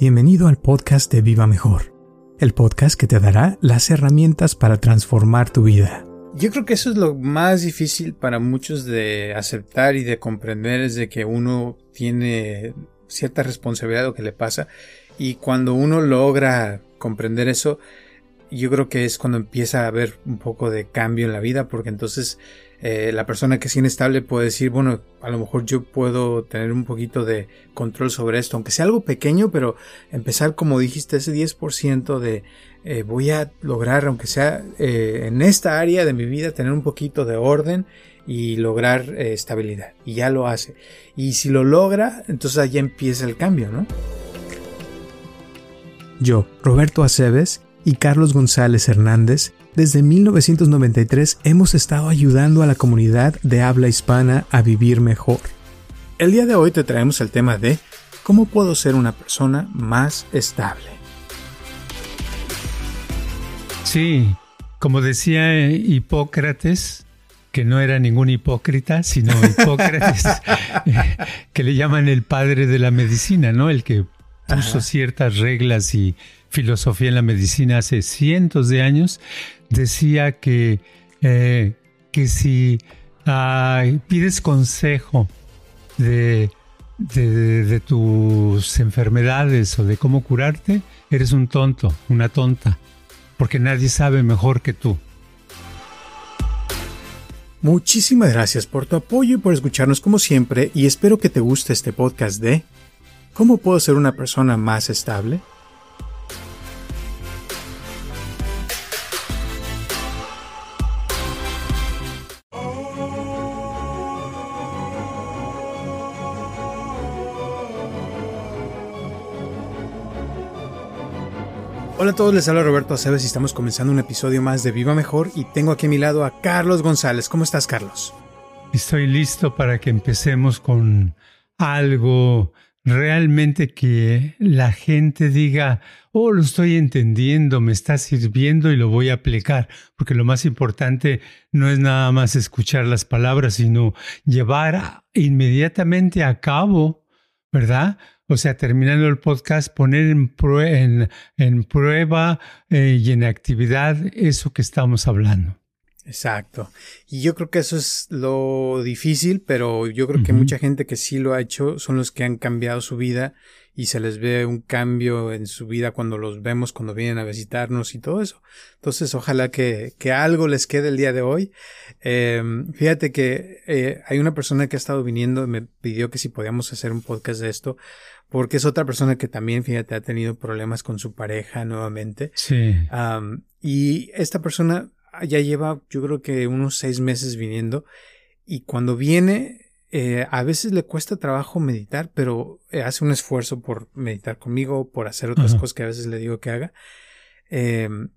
Bienvenido al podcast de Viva Mejor, el podcast que te dará las herramientas para transformar tu vida. Yo creo que eso es lo más difícil para muchos de aceptar y de comprender es de que uno tiene cierta responsabilidad de lo que le pasa y cuando uno logra comprender eso, yo creo que es cuando empieza a haber un poco de cambio en la vida porque entonces eh, la persona que es inestable puede decir, bueno, a lo mejor yo puedo tener un poquito de control sobre esto, aunque sea algo pequeño, pero empezar, como dijiste, ese 10% de eh, voy a lograr, aunque sea eh, en esta área de mi vida, tener un poquito de orden y lograr estabilidad. Y ya lo hace. Y si lo logra, entonces allá empieza el cambio, ¿no? Yo, Roberto Aceves y Carlos González Hernández, desde 1993 hemos estado ayudando a la comunidad de habla hispana a vivir mejor. El día de hoy te traemos el tema de cómo puedo ser una persona más estable. Sí, como decía Hipócrates, que no era ningún hipócrita, sino Hipócrates, que le llaman el padre de la medicina, ¿no? El que puso ciertas reglas y filosofía en la medicina hace cientos de años, decía que, eh, que si pides consejo de, de, tus enfermedades o de cómo curarte, eres un tonto, una tonta, porque nadie sabe mejor que tú. Muchísimas gracias por tu apoyo y por escucharnos como siempre y espero que te guste este podcast de ¿Cómo puedo ser una persona más estable? Hola a todos, les habla Roberto Aceves y estamos comenzando un episodio más de Viva Mejor y tengo aquí a mi lado a Carlos González. ¿Cómo estás, Carlos? Estoy listo para que empecemos con algo realmente que la gente diga, oh, lo estoy entendiendo, me está sirviendo y lo voy a aplicar, porque lo más importante no es nada más escuchar las palabras, sino llevar inmediatamente a cabo, ¿verdad? O sea, terminando el podcast, poner en, en, prueba eh, y en actividad eso que estamos hablando. Exacto. Y yo creo que eso es lo difícil, pero yo creo que mucha gente que sí lo ha hecho son los que han cambiado su vida y se les ve un cambio en su vida cuando los vemos, cuando vienen a visitarnos y todo eso. Entonces, ojalá que, que algo les quede el día de hoy. Eh, fíjate que eh, hay una persona que ha estado viniendo y me pidió que si podíamos hacer un podcast de esto, porque es otra persona que también, fíjate, ha tenido problemas con su pareja nuevamente. Sí. y esta persona ya lleva, yo creo que unos seis meses viniendo y cuando viene eh, a veces le cuesta trabajo meditar, pero eh, hace un esfuerzo por meditar conmigo, por hacer otras cosas que a veces le digo que haga. Em,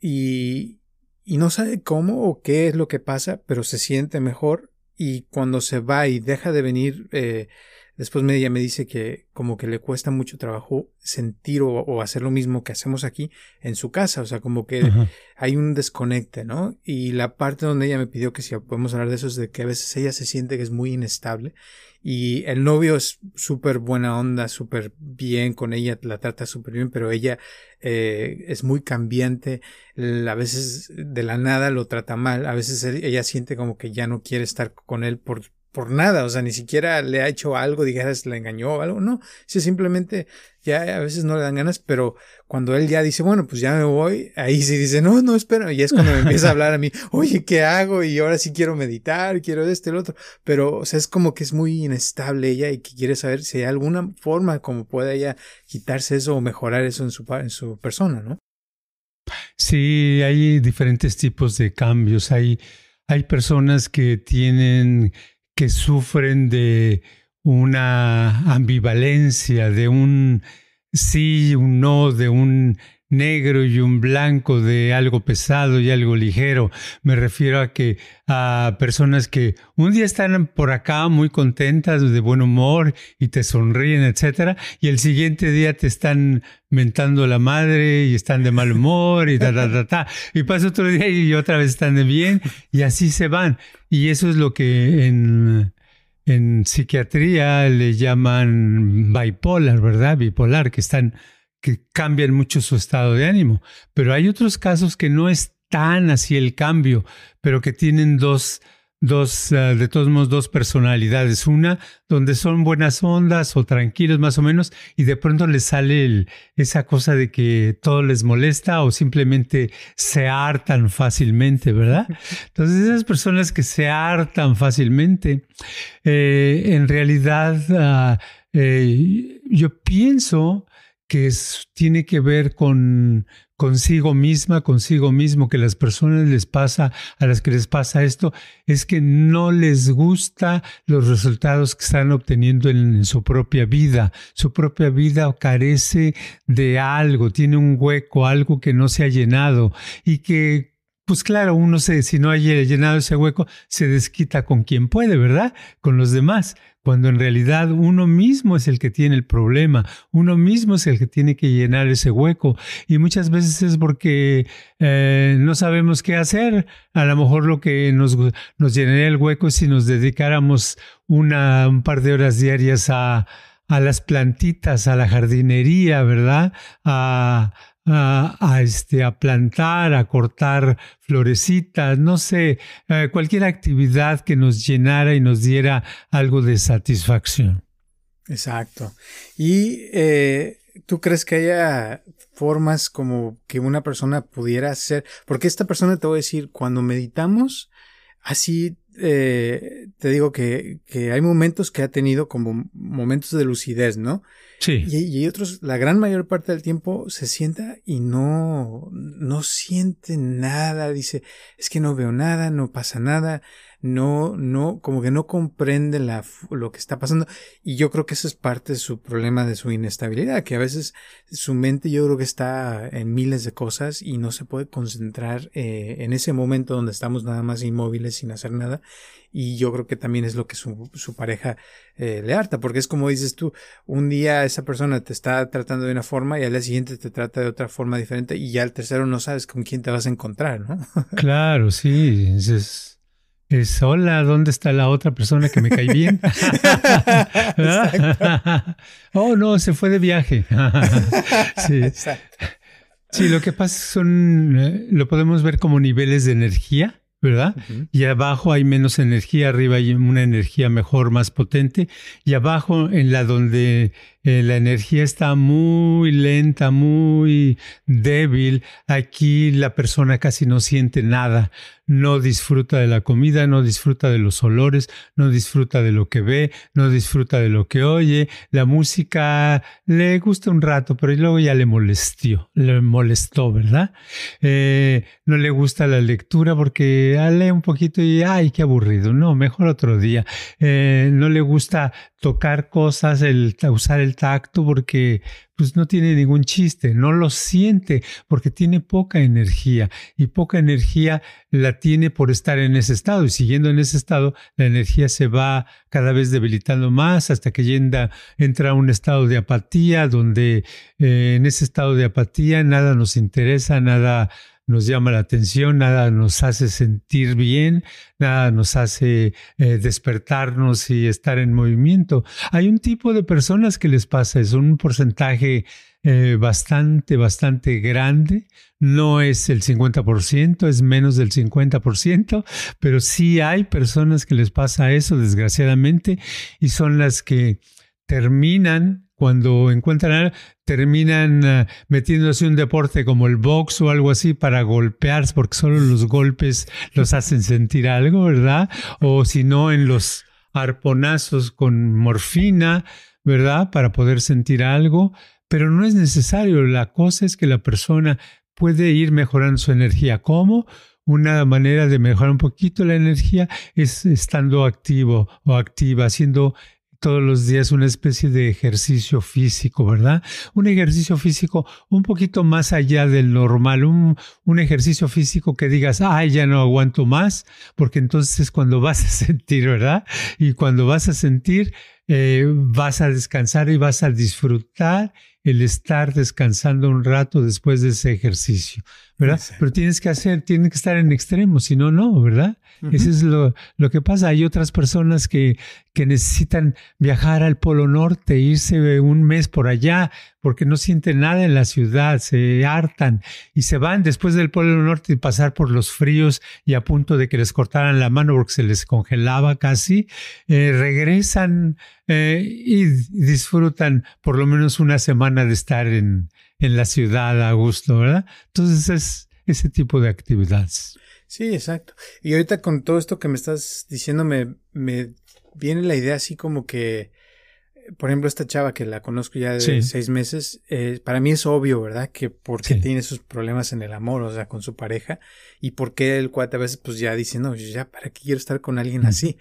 y, y no sabe cómo o qué es lo que pasa, pero se siente mejor y cuando se va y deja de venir eh, Después ella me dice que como que le cuesta mucho trabajo sentir o, hacer lo mismo que hacemos aquí en su casa, o sea, como que hay un desconecte, ¿no? Y la parte donde ella me pidió que si podemos hablar de eso es de que a veces ella se siente que es muy inestable y el novio es súper buena onda, súper bien con ella, la trata súper bien, pero ella eh, es muy cambiante, a veces de la nada lo trata mal, a veces ella siente como que ya no quiere estar con él por por nada, o sea, ni siquiera le ha hecho algo, dijeras, le engañó o algo, no, si simplemente ya a veces no le dan ganas, pero cuando él ya dice, bueno, pues ya me voy, ahí sí dice, no, no, espera, y es cuando me empieza a hablar a mí, oye, ¿qué hago? Y ahora sí quiero meditar, quiero este, el otro, pero, o sea, es como que es muy inestable ella y que quiere saber si hay alguna forma como pueda ella quitarse eso o mejorar eso en su, en su persona, ¿no? Sí, hay diferentes tipos de cambios, hay, hay personas que tienen que sufren de una ambivalencia, de un sí, un no, de un negro y un blanco, de algo pesado y algo ligero. Me refiero a que a personas que un día están por acá muy contentas, de buen humor y te sonríen, etcétera, y el siguiente día te están mentando la madre y están de mal humor y ta ta ta ta y pasa otro día y otra vez están de bien y así se van. Y eso es lo que en en psiquiatría le llaman bipolar, ¿verdad? Bipolar, que están, que cambian mucho su estado de ánimo. Pero hay otros casos que no es tan así el cambio, pero que tienen dos, dos, eh, de todos modos, dos personalidades. Una donde son buenas ondas o tranquilos más o menos y de pronto les sale esa cosa de que todo les molesta o simplemente se hartan fácilmente, ¿verdad? Entonces esas personas que se hartan fácilmente, eh, en realidad ah, eh, yo pienso que tiene que ver con, consigo misma, consigo mismo, que las personas les pasa, a las que les pasa esto, es que no les gusta los resultados que están obteniendo en, su propia vida. Su propia vida carece de algo, tiene un hueco, algo que no se ha llenado y que pues claro, uno se, si no haya llenado ese hueco, se desquita con quien puede, ¿verdad? Con los demás cuando en realidad uno mismo es el que tiene el problema, uno mismo es el que tiene que llenar ese hueco y muchas veces es porque eh, no sabemos qué hacer. A lo mejor lo que nos, nos llenaría el hueco es si nos dedicáramos una, un par de horas diarias a, a las plantitas, a la jardinería, ¿verdad? A, a, este, a plantar, a cortar florecitas, no sé, eh, cualquier actividad que nos llenara y nos diera algo de satisfacción. Exacto. ¿Y eh, tú crees que haya formas como que una persona pudiera hacer? Porque esta persona te voy a decir, cuando meditamos, así eh, te digo que, que, hay momentos que ha tenido como momentos de lucidez, ¿no? Sí. Y, otros, la gran mayor parte del tiempo se sienta y no, no siente nada, dice, es que no veo nada, no pasa nada, no, no, como que no comprende la, lo que está pasando. Y yo creo que eso es parte de su problema de su inestabilidad, que a veces su mente yo creo que está en miles de cosas y no se puede concentrar eh, en ese momento donde estamos nada más inmóviles sin hacer nada. Y yo creo que también es lo que su, su pareja eh, le harta, porque es como dices tú, un día esa persona te está tratando de una forma y al día siguiente te trata de otra forma diferente y ya al tercero no sabes con quién te vas a encontrar, ¿no? claro, sí. Es es hola, ¿dónde está la otra persona que me cae bien? oh, no, se fue de viaje. sí. sí, lo que pasa son, eh, lo podemos ver como niveles de energía. ¿verdad? Y abajo hay menos energía, arriba hay una energía mejor, más potente, y abajo en la donde eh, la energía está muy lenta, muy débil. Aquí la persona casi no siente nada, no disfruta de la comida, no disfruta de los olores, no disfruta de lo que ve, no disfruta de lo que oye. La música le gusta un rato, pero luego ya le molestó, le molestó, ¿verdad? Eh, no le gusta la lectura porque lee un poquito y ay, qué aburrido. No, mejor otro día. Eh, no le gusta tocar cosas, el usar el tacto porque pues no tiene ningún chiste, no lo siente porque tiene poca energía y poca energía la tiene por estar en ese estado y siguiendo en ese estado la energía se va cada vez debilitando más hasta que yenda, entra a un estado de apatía donde eh, en ese estado de apatía nada nos interesa, nada nos llama la atención, nada nos hace sentir bien, nada nos hace eh, despertarnos y estar en movimiento. Hay un tipo de personas que les pasa, es un porcentaje eh, bastante, bastante grande. No es el 50%, es menos del 50%, pero sí hay personas que les pasa eso, desgraciadamente, y son las que terminan cuando encuentran terminan uh, metiéndose un deporte como el box o algo así para golpearse, porque solo los golpes los hacen sentir algo, ¿verdad? O si no, en los arponazos con morfina, ¿verdad? Para poder sentir algo, pero no es necesario. La cosa es que la persona puede ir mejorando su energía. ¿Cómo? Una manera de mejorar un poquito la energía es estando activo o activa, haciendo todos los días una especie de ejercicio físico, ¿verdad? Un ejercicio físico un poquito más allá del normal, un, un ejercicio físico que digas, ay, ya no aguanto más, porque entonces es cuando vas a sentir, ¿verdad? Y cuando vas a sentir, eh, vas a descansar y vas a disfrutar el estar descansando un rato después de ese ejercicio, ¿verdad? Pero tienes que hacer, tienes que estar en extremo, si no, no, ¿verdad? Eso es lo, lo, que pasa. Hay otras personas que, que necesitan viajar al Polo Norte, irse un mes por allá, porque no sienten nada en la ciudad, se hartan y se van después del Polo Norte y pasar por los fríos y a punto de que les cortaran la mano porque se les congelaba casi, eh, regresan eh, y disfrutan por lo menos una semana de estar en, en la ciudad a gusto, ¿verdad? Entonces es ese tipo de actividades. Sí, exacto. Y ahorita con todo esto que me estás diciendo, me, me viene la idea así como que, por ejemplo, esta chava que la conozco ya de seis meses, eh, para mí es obvio, ¿verdad? Que porque tiene sus problemas en el amor, o sea, con su pareja, y porque el cuate a veces pues ya dice, no, ya, ¿para qué quiero estar con alguien así?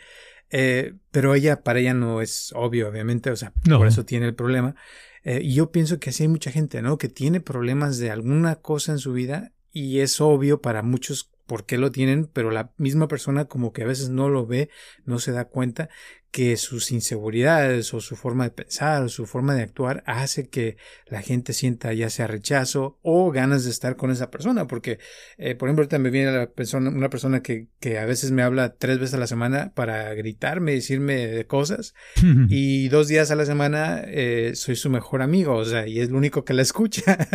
Eh, pero ella, para ella no es obvio, obviamente, o sea, por eso tiene el problema. Eh, y yo pienso que así hay mucha gente, ¿no? Que tiene problemas de alguna cosa en su vida y es obvio para muchos por qué lo tienen, pero la misma persona como que a veces no lo ve, no se da cuenta que sus inseguridades o su forma de pensar o su forma de actuar hace que la gente sienta ya sea rechazo o ganas de estar con esa persona, porque eh, por ejemplo ahorita me viene la persona, una persona que, que a veces me habla tres veces a la semana para gritarme, decirme de cosas y dos días a la semana eh, soy su mejor amigo, o sea, y es lo único que la escucha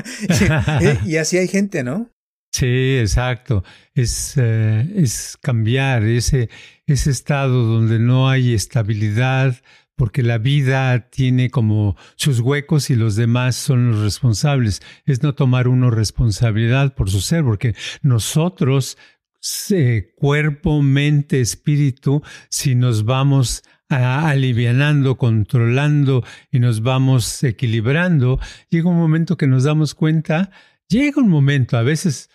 y así hay gente, ¿no? Sí, exacto. Es, eh, es cambiar ese, ese estado donde no hay estabilidad, porque la vida tiene como sus huecos y los demás son los responsables. Es no tomar uno responsabilidad por su ser, porque nosotros, cuerpo, mente, espíritu, si nos vamos alivianando, controlando y nos vamos equilibrando, llega un momento que nos damos cuenta, llega un momento, a veces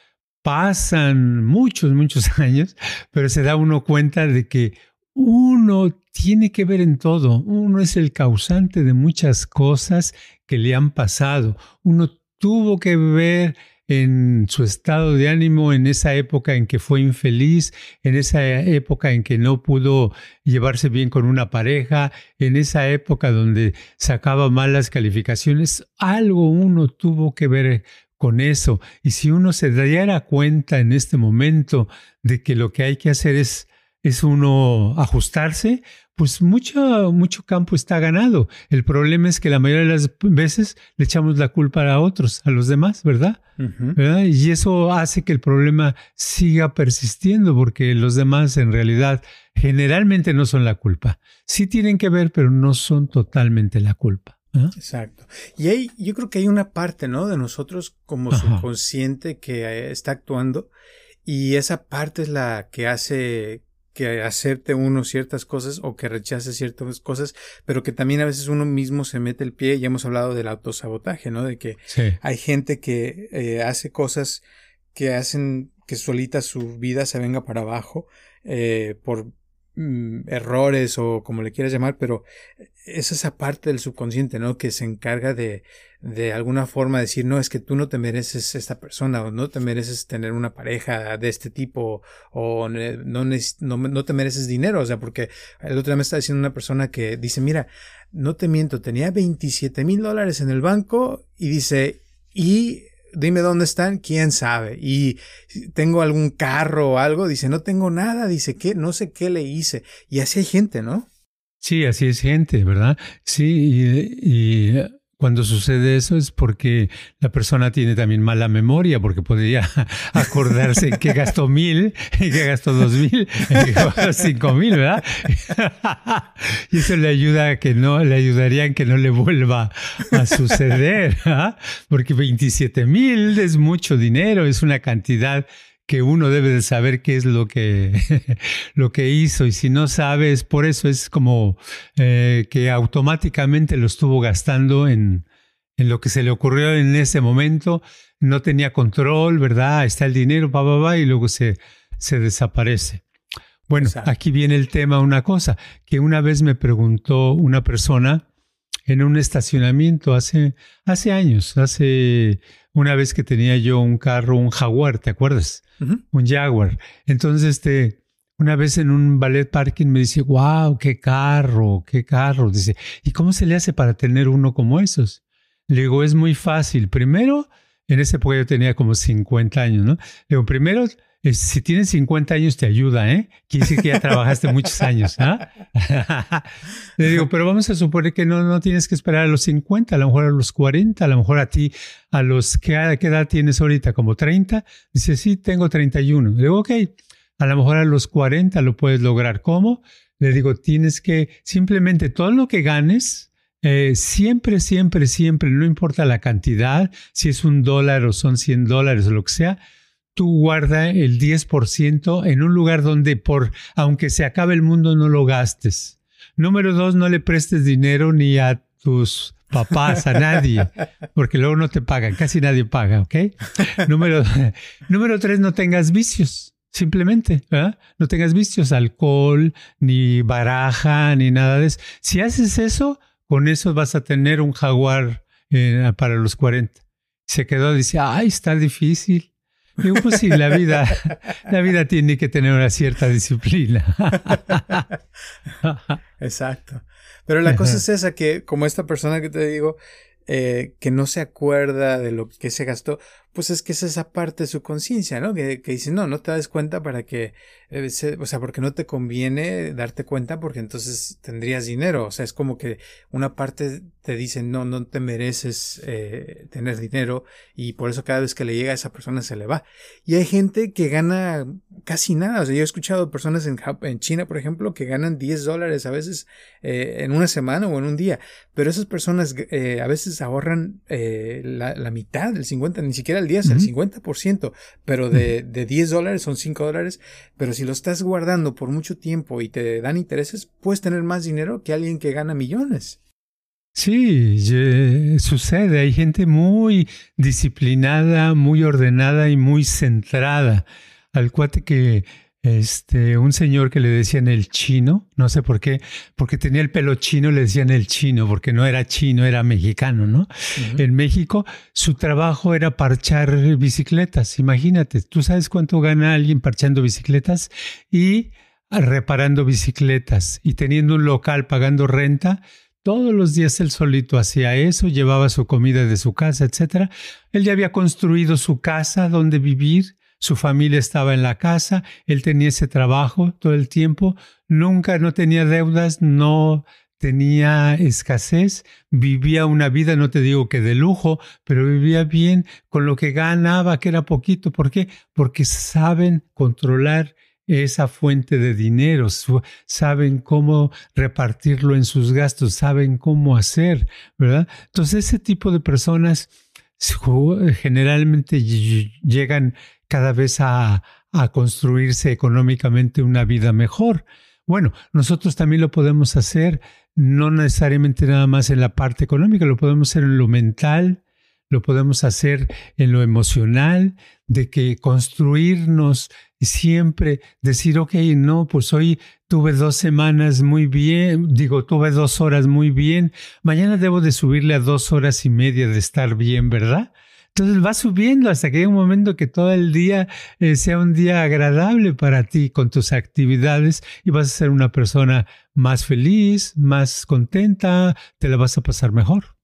pasan muchos, muchos años, pero se da uno cuenta de que uno tiene que ver en todo, uno es el causante de muchas cosas que le han pasado, uno tuvo que ver en su estado de ánimo en esa época en que fue infeliz, en esa época en que no pudo llevarse bien con una pareja, en esa época donde sacaba malas calificaciones, algo uno tuvo que ver con eso. Y si uno se diera cuenta en este momento de que lo que hay que hacer es, es uno ajustarse, pues mucho, mucho campo está ganado. El problema es que la mayoría de las veces le echamos la culpa a otros, a los demás, ¿verdad? ¿verdad? Y eso hace que el problema siga persistiendo porque los demás en realidad generalmente no son la culpa. Sí tienen que ver, pero no son totalmente la culpa. Exacto. Y ahí yo creo que hay una parte, ¿no? De nosotros como subconsciente que eh, está actuando y esa parte es la que hace que acepte uno ciertas cosas o que rechace ciertas cosas, pero que también a veces uno mismo se mete el pie. Ya hemos hablado del autosabotaje, ¿no? De que hay gente que eh, hace cosas que hacen que solita su vida se venga para abajo eh, por Mm, errores o como le quieras llamar, pero es esa parte del subconsciente, ¿no? Que se encarga de, de alguna forma decir, no, es que tú no te mereces esta persona o no te mereces tener una pareja de este tipo o no, no, no te mereces dinero, o sea, porque el otro día me está diciendo una persona que dice, mira, no te miento, tenía 27 mil dólares en el banco y dice, y dime dónde están, quién sabe. Y tengo algún carro o algo, dice, no tengo nada, dice, que no sé qué le hice. Y así hay gente, ¿no? Sí, así es gente, ¿verdad? Sí, y cuando sucede eso es porque la persona tiene también mala memoria, porque podría acordarse que gastó mil, que gastó dos mil, que gastó cinco mil, ¿verdad? y eso le ayuda a que no, le ayudaría en que no le vuelva a suceder, ¿ah? porque 27 mil es mucho dinero, es una cantidad que uno debe de saber qué es lo que, lo que hizo y si no sabes, por eso es como eh, que automáticamente lo estuvo gastando en, en lo que se le ocurrió en ese momento, no tenía control, ¿verdad? Está el dinero, pa, pa, pa, y luego se, se desaparece. Bueno, aquí viene el tema, una cosa, que una vez me preguntó una persona en un estacionamiento hace, hace años, hace una vez que tenía yo un carro, un Jaguar, ¿te acuerdas? Un Jaguar. Entonces, este, una vez en un ballet parking me dice, wow, qué carro, qué carro. Dice, ¿y cómo se le hace para tener uno como esos? Le digo, es muy fácil. Primero, en ese época yo tenía como 50 años, ¿no? Le digo, primero si tienes 50 años te ayuda, ¿eh? Quiere decir que ya trabajaste muchos años, ¿ah? Le digo, pero vamos a suponer que no, no tienes que esperar a los 50, a lo mejor a los 40, a lo mejor a ti, a los, ¿qué, qué edad tienes ahorita? ¿Como 30? Dice, sí, tengo 31. Le digo, ok, a lo mejor a los 40 lo puedes lograr. ¿Cómo? Le digo, tienes que, simplemente todo lo que ganes, eh, siempre, siempre, siempre, no importa la cantidad, si es un dólar o son 100 dólares o lo que sea, tú guarda el 10% en un lugar donde por, aunque se acabe el mundo, no lo gastes. Número dos, no le prestes dinero ni a tus papás, a nadie, porque luego no te pagan, casi nadie paga, ¿ok? Número, número tres, no tengas vicios, simplemente, No tengas vicios, alcohol, ni baraja, ni nada de eso. Si haces eso, con eso vas a tener un jaguar eh, para los 40. Se quedó, dice, ay, está difícil. Digo, pues sí, la vida, la vida tiene que tener una cierta disciplina. Exacto. Pero la cosa es esa, que como esta persona que te digo, eh, que no se acuerda de lo que se gastó, pues es que es esa parte de su conciencia, ¿no? Que, que, dice, no, no te das cuenta para que, eh, o sea, porque no te conviene darte cuenta porque entonces tendrías dinero, o sea, es como que una parte te dice, no, no te mereces eh, tener dinero y por eso cada vez que le llega a esa persona se le va. Y hay gente que gana casi nada, o sea, yo he escuchado personas en, en China, por ejemplo, que ganan 10 dólares a veces eh, en una semana o en un día, pero esas personas a veces ahorran la, la mitad, el 50, ni siquiera 10, el 50%, pero de, de 10 dólares son 5 dólares, pero si lo estás guardando por mucho tiempo y te dan intereses, puedes tener más dinero que alguien que gana millones. Sí, sucede. Hay gente muy disciplinada, muy ordenada y muy centrada. Al cuate que este, un señor que le decían el chino, no sé por qué, porque tenía el pelo chino, le decían el chino, porque no era chino, era mexicano, ¿no? En México su trabajo era parchar bicicletas, imagínate, tú sabes cuánto gana alguien parchando bicicletas y reparando bicicletas y teniendo un local pagando renta, todos los días él solito hacía eso, llevaba su comida de su casa, etc. Él ya había construido su casa donde vivir, su familia estaba en la casa, él tenía ese trabajo todo el tiempo, nunca no tenía deudas, no tenía escasez, vivía una vida, no te digo que de lujo, pero vivía bien con lo que ganaba, que era poquito. ¿Por qué? Porque saben controlar esa fuente de dinero, saben cómo repartirlo en sus gastos, saben cómo hacer, ¿verdad? Entonces ese tipo de personas generalmente llegan cada vez a, construirse económicamente una vida mejor. Bueno, nosotros también lo podemos hacer, no necesariamente nada más en la parte económica, lo podemos hacer en lo mental, lo podemos hacer en lo emocional, de que construirnos siempre, decir, ok, no, pues hoy tuve dos semanas muy bien, digo, tuve dos horas muy bien, mañana debo de subirle a dos horas y media de estar bien, ¿verdad? Entonces va subiendo hasta que hay un momento que todo el día eh, sea un día agradable para ti con tus actividades y vas a ser una persona más feliz, más contenta, te la vas a pasar mejor.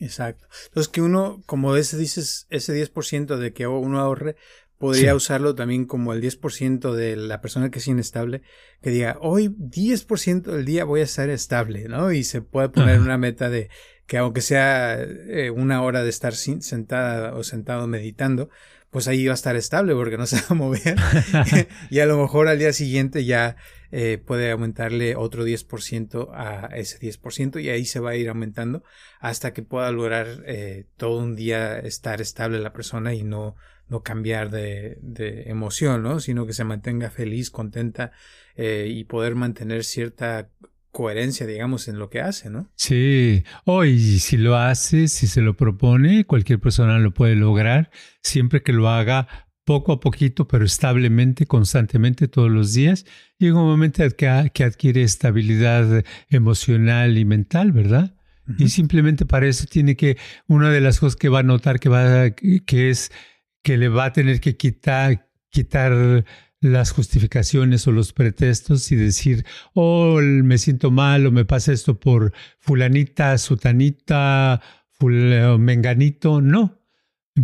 Exacto. Entonces que uno, como ese dices, ese 10% de que uno ahorre, podría usarlo también como el 10% de la persona que es inestable, que diga, hoy 10% del día voy a estar estable, ¿no? Y se puede poner una meta de que aunque sea eh, una hora de estar sentada o sentado meditando, pues ahí va a estar estable porque no se va a mover. y a lo mejor al día siguiente ya eh, puede aumentarle otro 10% a ese 10% y ahí se va a ir aumentando hasta que pueda lograr eh, todo un día estar estable la persona y no, no cambiar de, de emoción, ¿no? Sino que se mantenga feliz, contenta y poder mantener cierta coherencia, digamos, en lo que hace, ¿no? Sí, hoy si lo hace, si se lo propone, cualquier persona lo puede lograr, siempre que lo haga poco a poquito, pero establemente, constantemente, todos los días. Llega un momento que, que adquiere estabilidad emocional y mental, ¿verdad? Y simplemente para eso tiene que, una de las cosas que va a notar que va, que es que le va a tener que quitar, quitar las justificaciones o los pretextos y decir, oh, me siento mal o me pasa esto por fulanita, sutanita, menganito. No.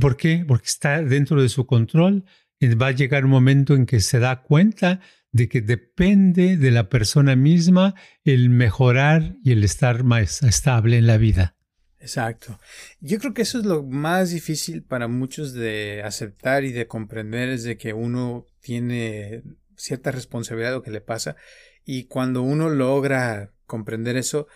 ¿Por qué? Porque está dentro de su control y va a llegar un momento en que se da cuenta de que depende de la persona misma el mejorar y el estar más estable en la vida. Exacto. Yo creo que eso es lo más difícil para muchos de aceptar y de comprender es de que uno tiene cierta responsabilidad de lo que le pasa y cuando uno logra comprender eso,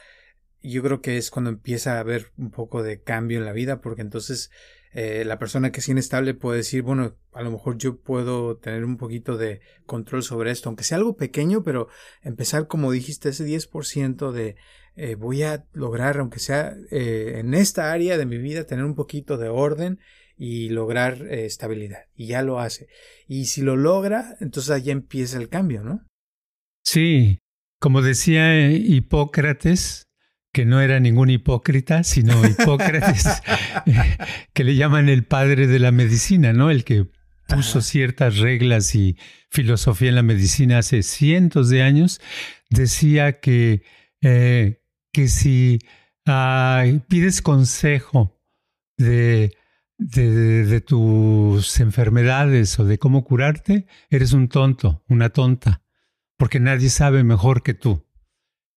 yo creo que es cuando empieza a haber un poco de cambio en la vida porque entonces eh, la persona que es inestable puede decir, bueno, a lo mejor yo puedo tener un poquito de control sobre esto, aunque sea algo pequeño, pero empezar, como dijiste, ese 10% de eh, voy a lograr, aunque sea eh, en esta área de mi vida, tener un poquito de orden y lograr eh, estabilidad. Y ya lo hace. Y si lo logra, entonces allá empieza el cambio, ¿no? Sí, como decía Hipócrates, que no era ningún hipócrita, sino Hipócrates, que le llaman el padre de la medicina, ¿no? El que puso ciertas reglas y filosofía en la medicina hace cientos de años, decía que que si pides consejo de, de, tus enfermedades o de cómo curarte, eres un tonto, una tonta, porque nadie sabe mejor que tú.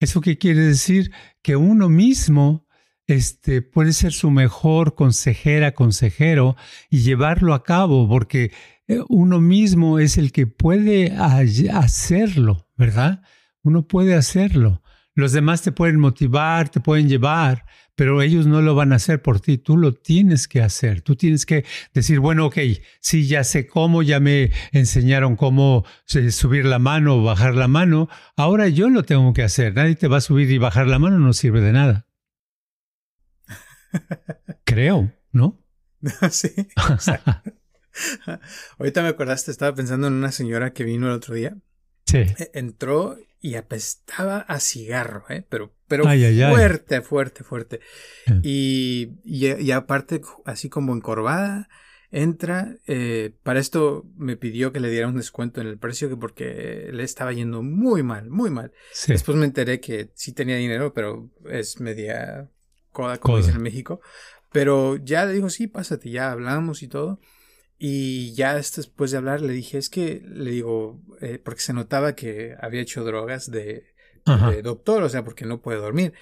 ¿Eso qué quiere decir? Que uno mismo este, puede ser su mejor consejera, consejero y llevarlo a cabo, porque eh, uno mismo es el que puede hacerlo, ¿verdad? Uno puede hacerlo. Los demás te pueden motivar, te pueden llevar, pero ellos no lo van a hacer por ti. Tú lo tienes que hacer. Tú tienes que decir, bueno, ok, sí, ya sé cómo, ya me enseñaron cómo eh, subir la mano o bajar la mano. Ahora yo lo tengo que hacer. Nadie te va a subir y bajar la mano, no sirve de nada. Creo, ¿no? sí. Ahorita me acordaste, estaba pensando en una señora que vino el otro día. Sí. E, entró y apestaba a cigarro, ¿eh? pero, pero fuerte, fuerte, fuerte. Y, y, aparte, así como encorvada, entra. Eh, para esto me pidió que le diera un descuento en el precio que porque le estaba yendo muy mal, muy mal. Después me enteré que sí tenía dinero, pero es media coda, como dicen en México. Pero ya le digo, sí, pásate, ya hablamos y todo. Y ya después de hablar le dije, es que, le digo, eh, porque se notaba que había hecho drogas de, doctor, o sea, porque no puede dormir.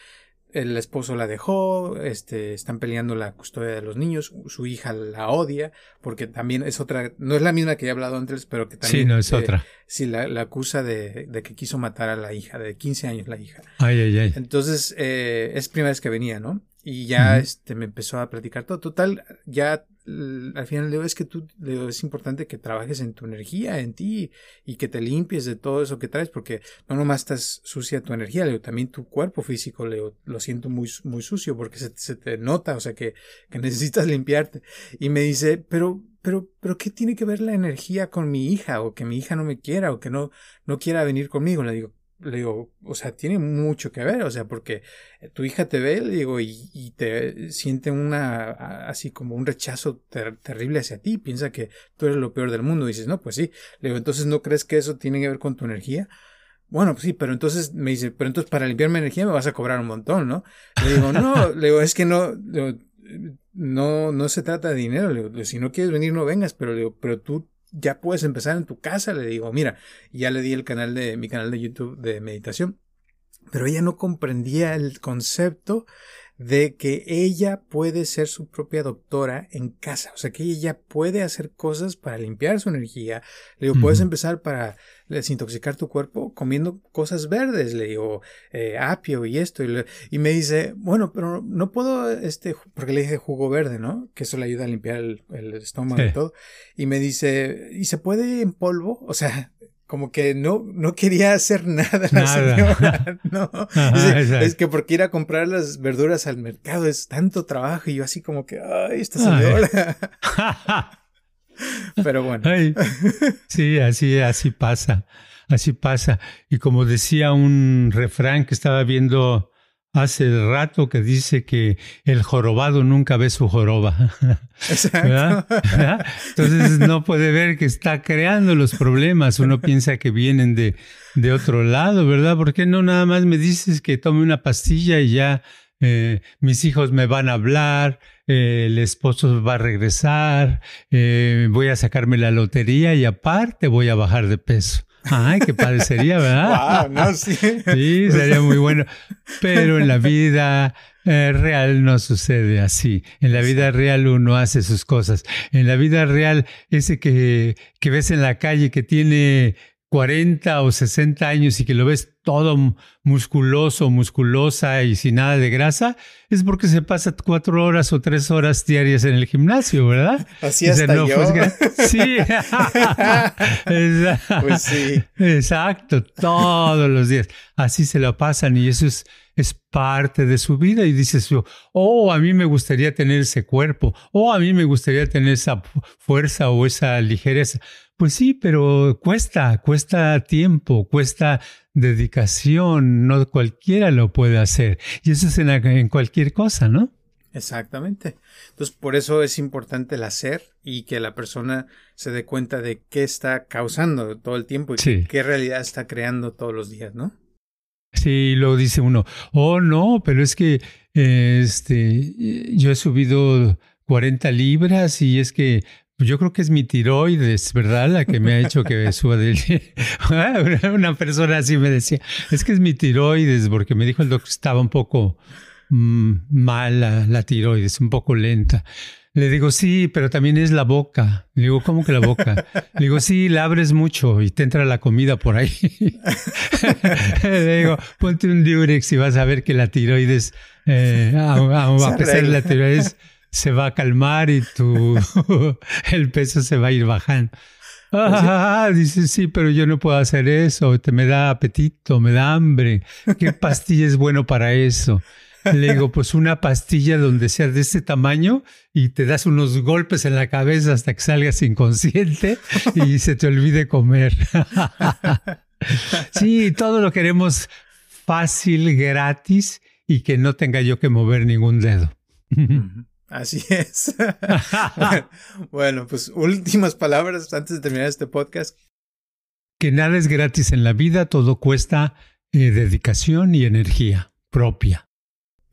El esposo la dejó, este, están peleando la custodia de los niños, su hija la odia, porque también es otra, no es la misma que he hablado antes, pero que también... Sí, no es otra. Sí, la, acusa de, de, que quiso matar a la hija, de 15 años la hija. Ay, ay, ay. Entonces, eh, es primera vez que venía, ¿no? Y ya este, me empezó a platicar todo. Total, ya al final le digo, es que tú, le es importante que trabajes en tu energía, en ti, y que te limpies de todo eso que traes, porque no nomás estás sucia tu energía, le también tu cuerpo físico, le lo siento muy, muy sucio, porque se, se te nota, o sea, que, que necesitas limpiarte. Y me dice, pero, pero, pero, ¿qué tiene que ver la energía con mi hija? O que mi hija no me quiera, o que no, no quiera venir conmigo. Le digo, le digo, o sea, tiene mucho que ver, o sea, porque tu hija te ve, le digo, y, te siente una, así como un rechazo terrible hacia ti, piensa que tú eres lo peor del mundo, y dices, no, pues sí, le digo, entonces no crees que eso tiene que ver con tu energía. Bueno, pues sí, pero entonces me dice, pero entonces para limpiar mi energía me vas a cobrar un montón, ¿no? Le digo, no, le digo, es que no, no, no se trata de dinero, le digo, si no quieres venir no vengas, pero le digo, pero tú ya puedes empezar en tu casa, le digo, mira, ya le di el canal de mi canal de YouTube de meditación, pero ella no comprendía el concepto de que ella puede ser su propia doctora en casa, o sea que ella puede hacer cosas para limpiar su energía. Le digo, puedes empezar para desintoxicar tu cuerpo comiendo cosas verdes, le digo, eh, apio y esto, y, me dice, bueno, pero no puedo, este, porque le dije jugo verde, ¿no? Que eso le ayuda a limpiar el, estómago y todo, y me dice, ¿y se puede en polvo? O sea, como que no, no quería hacer nada la señora, ¿no? es que porque ir a comprar las verduras al mercado es tanto trabajo y yo así como que, ay, esta señora. Pero bueno. sí, así, así pasa, así pasa. Y como decía un refrán que estaba viendo hace rato que dice que el jorobado nunca ve su joroba. Exacto. Entonces no puede ver que está creando los problemas. Uno piensa que vienen de, de otro lado, ¿verdad? ¿Por qué no nada más me dices que tome una pastilla y ya eh, mis hijos me van a hablar, eh, el esposo va a regresar, eh, voy a sacarme la lotería y aparte voy a bajar de peso. Ay, qué padre sería, ¿verdad? no, sí. sí, sería muy bueno. Pero en la vida eh, real no sucede así. En la vida real uno hace sus cosas. En la vida real, ese que, que ves en la calle que tiene 40 o 60 años y que lo ves todo musculoso, musculosa y sin nada de grasa, es porque se pasa cuatro horas o tres horas diarias en el gimnasio, ¿verdad? Así hasta yo. sí. pues sí. Exacto, todos los días. Así se lo pasan y eso es, es parte de su vida y dices, oh, a mí me gustaría tener ese cuerpo, oh, a mí me gustaría tener esa fuerza o esa ligereza. Pues sí, pero cuesta, cuesta tiempo, cuesta dedicación, no cualquiera lo puede hacer. Y eso es en, cualquier cosa, ¿no? Exactamente. Entonces, por eso es importante el hacer y que la persona se dé cuenta de qué está causando todo el tiempo y qué realidad está creando todos los días, ¿no? Sí, luego dice uno, oh no, pero es que este, yo he subido 40 libras y es que yo creo que es mi tiroides, ¿verdad? La que me ha hecho que suba de... Una persona así me decía, es que es mi tiroides, porque me dijo el doctor que estaba un poco mm, mala la, tiroides, un poco lenta. Le digo, sí, pero también es la boca. Le digo, ¿cómo que la boca? Le digo, sí, la abres mucho y te entra la comida por ahí. Le digo, ponte un diurex y vas a ver que la tiroides, eh, a, pesar de la tiroides, se va a calmar y tu, el peso se va a ir bajando. Ah, dice, sí, pero yo no puedo hacer eso, te me da apetito, me da hambre. ¿Qué pastilla es bueno para eso? Le digo, pues una pastilla donde sea de este tamaño y te das unos golpes en la cabeza hasta que salgas inconsciente y se te olvide comer. Sí, todo lo queremos fácil, gratis y que no tenga yo que mover ningún dedo. Así es. bueno, pues últimas palabras antes de terminar este podcast. Que nada es gratis en la vida, todo cuesta eh, dedicación y energía propia.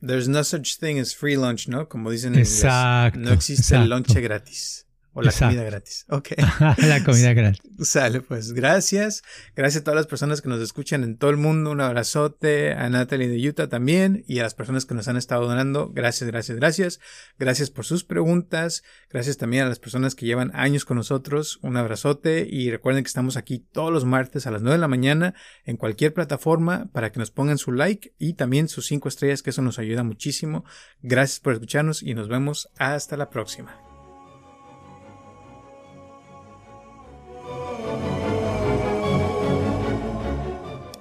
There's no such thing as free lunch, ¿no? Como dicen en exacto, inglés. No existe el lunch gratis. O la comida gratis. Ok. la comida gratis. Sale, pues. Gracias. Gracias a todas las personas que nos escuchan en todo el mundo. Un abrazote a Natalie de Utah también. Y a las personas que nos han estado donando. Gracias, gracias, gracias. Gracias por sus preguntas. Gracias también a las personas que llevan años con nosotros. Un abrazote. Y recuerden que estamos aquí todos los martes a las 9 de la mañana en cualquier plataforma para que nos pongan su like y también sus 5 estrellas, que eso nos ayuda muchísimo. Gracias por escucharnos y nos vemos hasta la próxima.